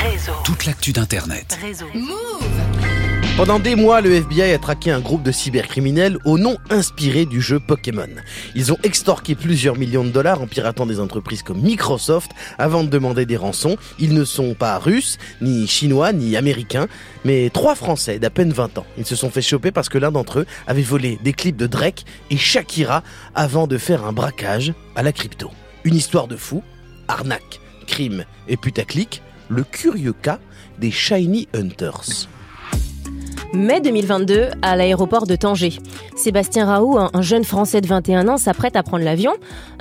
Réseau. Toute l'actu d'Internet. Réseau. Pendant des mois, le FBI a traqué un groupe de cybercriminels au nom inspiré du jeu Pokémon. Ils ont extorqué plusieurs millions de dollars en piratant des entreprises comme Microsoft avant de demander des rançons. Ils ne sont pas russes, ni chinois, ni américains, mais trois Français d'à peine 20 ans. Ils se sont fait choper parce que l'un d'entre eux avait volé des clips de Drake et Shakira avant de faire un braquage à la crypto. Une histoire de fou, arnaque, crime et putaclic, le curieux cas des Shiny Hunters. Mai 2022, à l'aéroport de Tanger. Sébastien Raoult, un un jeune Français de 21 ans, s'apprête à prendre l'avion.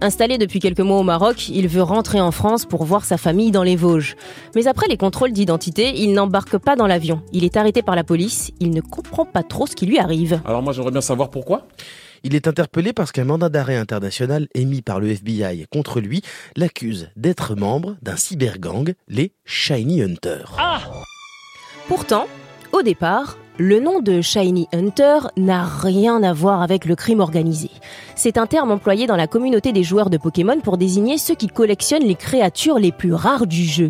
Installé depuis quelques mois au Maroc, il veut rentrer en France pour voir sa famille dans les Vosges. Mais après les contrôles d'identité, il n'embarque pas dans l'avion. Il est arrêté par la police. Il ne comprend pas trop ce qui lui arrive. Alors moi j'aimerais bien savoir pourquoi? Il est interpellé parce qu'un mandat d'arrêt international émis par le FBI contre lui l'accuse d'être membre d'un cybergang, les Shiny Hunters. Pourtant, au départ, le nom de Shiny Hunter n'a rien à voir avec le crime organisé. C'est un terme employé dans la communauté des joueurs de Pokémon pour désigner ceux qui collectionnent les créatures les plus rares du jeu.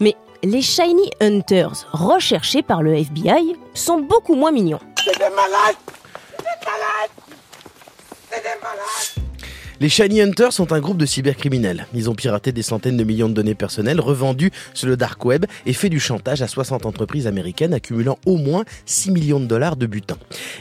Mais les Shiny Hunters recherchés par le FBI sont beaucoup moins mignons. Les Shiny Hunters sont un groupe de cybercriminels. Ils ont piraté des centaines de millions de données personnelles, revendues sur le dark web et fait du chantage à 60 entreprises américaines, accumulant au moins 6 millions de dollars de butin.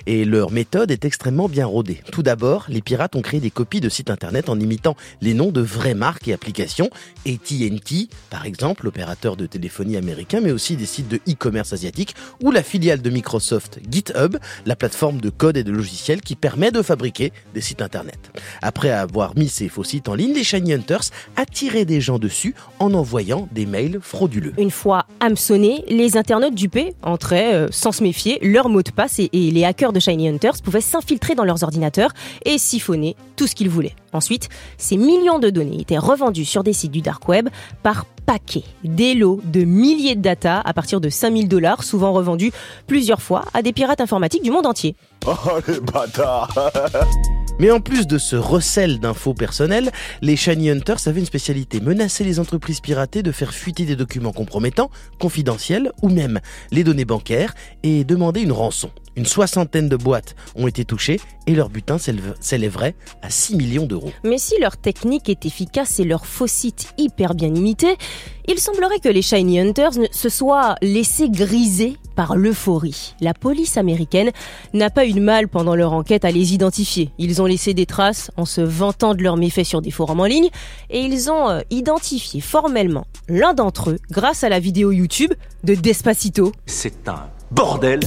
Et leur méthode est extrêmement bien rodée. Tout d'abord, les pirates ont créé des copies de sites internet en imitant les noms de vraies marques et applications. AT&T, par exemple, l'opérateur de téléphonie américain, mais aussi des sites de e-commerce asiatiques ou la filiale de Microsoft GitHub, la plateforme de code et de logiciels qui permet de fabriquer des sites internet. Après avoir mis ces faux sites en ligne, les Shiny Hunters attiraient des gens dessus en envoyant des mails frauduleux. Une fois hameçonnés, les internautes dupés entraient euh, sans se méfier leur mot de passe et, et les hackers de Shiny Hunters pouvaient s'infiltrer dans leurs ordinateurs et siphonner tout ce qu'ils voulaient. Ensuite, ces millions de données étaient revendus sur des sites du dark web par paquets, des lots de milliers de data à partir de 5000 dollars, souvent revendus plusieurs fois à des pirates informatiques du monde entier. Oh les bâtards Mais en plus de ce recel d'infos personnelles, les Shiny Hunters avaient une spécialité, menacer les entreprises piratées de faire fuiter des documents compromettants, confidentiels ou même les données bancaires et demander une rançon. Une soixantaine de boîtes ont été touchées et leur butin s'élève- s'élèverait à 6 millions d'euros. Mais si leur technique est efficace et leurs faux sites hyper bien imités, il semblerait que les Shiny Hunters se soient laissés griser par l'euphorie. La police américaine n'a pas eu de mal pendant leur enquête à les identifier. Ils ont laissé des traces en se vantant de leurs méfaits sur des forums en ligne et ils ont euh, identifié formellement l'un d'entre eux grâce à la vidéo YouTube de Despacito. C'est un bordel.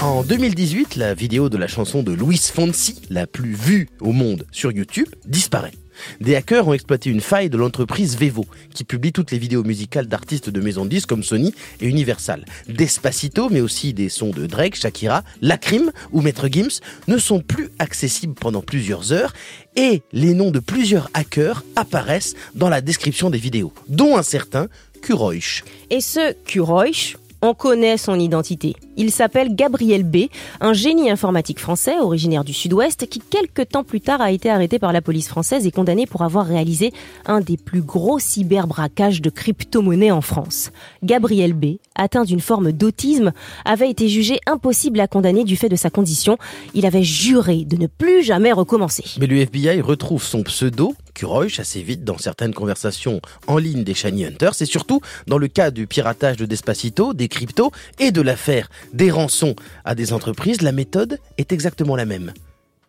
En 2018, la vidéo de la chanson de Luis Fonsi, la plus vue au monde sur YouTube, disparaît. Des hackers ont exploité une faille de l'entreprise Vevo, qui publie toutes les vidéos musicales d'artistes de maisons de disques comme Sony et Universal. Despacito, mais aussi des sons de Drake, Shakira, Lacrim ou Maître Gims ne sont plus accessibles pendant plusieurs heures et les noms de plusieurs hackers apparaissent dans la description des vidéos, dont un certain Kuroish. Et ce Kuroish, on connaît son identité. Il s'appelle Gabriel B, un génie informatique français originaire du sud-ouest qui quelques temps plus tard a été arrêté par la police française et condamné pour avoir réalisé un des plus gros cyberbraquages de crypto-monnaies en France. Gabriel B, atteint d'une forme d'autisme, avait été jugé impossible à condamner du fait de sa condition. Il avait juré de ne plus jamais recommencer. Mais le FBI retrouve son pseudo, Kuroish, assez vite dans certaines conversations en ligne des Shiny Hunters et surtout dans le cas du piratage de Despacito, des cryptos et de l'affaire des rançons à des entreprises, la méthode est exactement la même.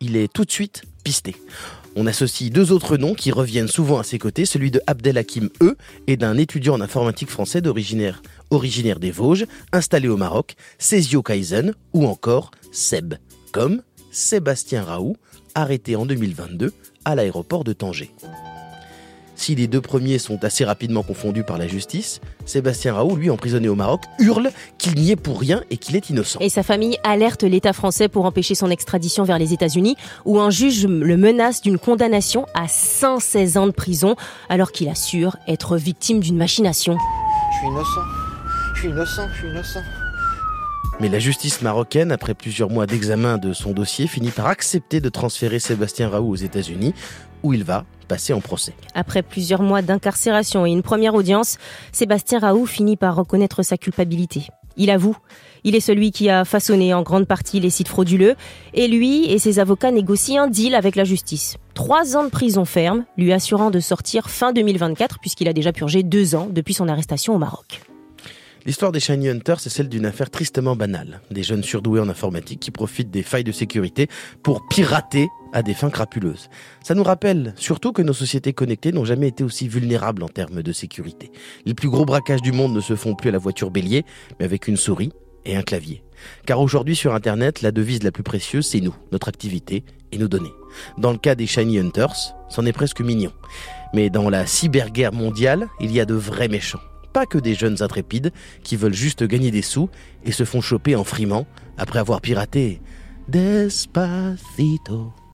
Il est tout de suite pisté. On associe deux autres noms qui reviennent souvent à ses côtés, celui de Abdelhakim E et d'un étudiant en informatique français d'originaire originaire des Vosges, installé au Maroc, Césio Kaizen ou encore Seb, comme Sébastien Raoult, arrêté en 2022 à l'aéroport de Tanger. Si les deux premiers sont assez rapidement confondus par la justice, Sébastien Raoult, lui emprisonné au Maroc, hurle qu'il n'y est pour rien et qu'il est innocent. Et sa famille alerte l'État français pour empêcher son extradition vers les États-Unis, où un juge le menace d'une condamnation à 116 ans de prison, alors qu'il assure être victime d'une machination. Je suis innocent. Je suis innocent, je suis innocent. Mais la justice marocaine, après plusieurs mois d'examen de son dossier, finit par accepter de transférer Sébastien Raoult aux États-Unis, où il va Après plusieurs mois d'incarcération et une première audience, Sébastien Raoult finit par reconnaître sa culpabilité. Il avoue, il est celui qui a façonné en grande partie les sites frauduleux, et lui et ses avocats négocient un deal avec la justice. Trois ans de prison ferme, lui assurant de sortir fin 2024, puisqu'il a déjà purgé deux ans depuis son arrestation au Maroc. L'histoire des Shiny Hunters, c'est celle d'une affaire tristement banale. Des jeunes surdoués en informatique qui profitent des failles de sécurité pour pirater à des fins crapuleuses. Ça nous rappelle surtout que nos sociétés connectées n'ont jamais été aussi vulnérables en termes de sécurité. Les plus gros braquages du monde ne se font plus à la voiture bélier, mais avec une souris et un clavier. Car aujourd'hui sur Internet, la devise la plus précieuse, c'est nous, notre activité et nos données. Dans le cas des Shiny Hunters, c'en est presque mignon. Mais dans la cyberguerre mondiale, il y a de vrais méchants pas que des jeunes intrépides qui veulent juste gagner des sous et se font choper en frimant après avoir piraté Despacito.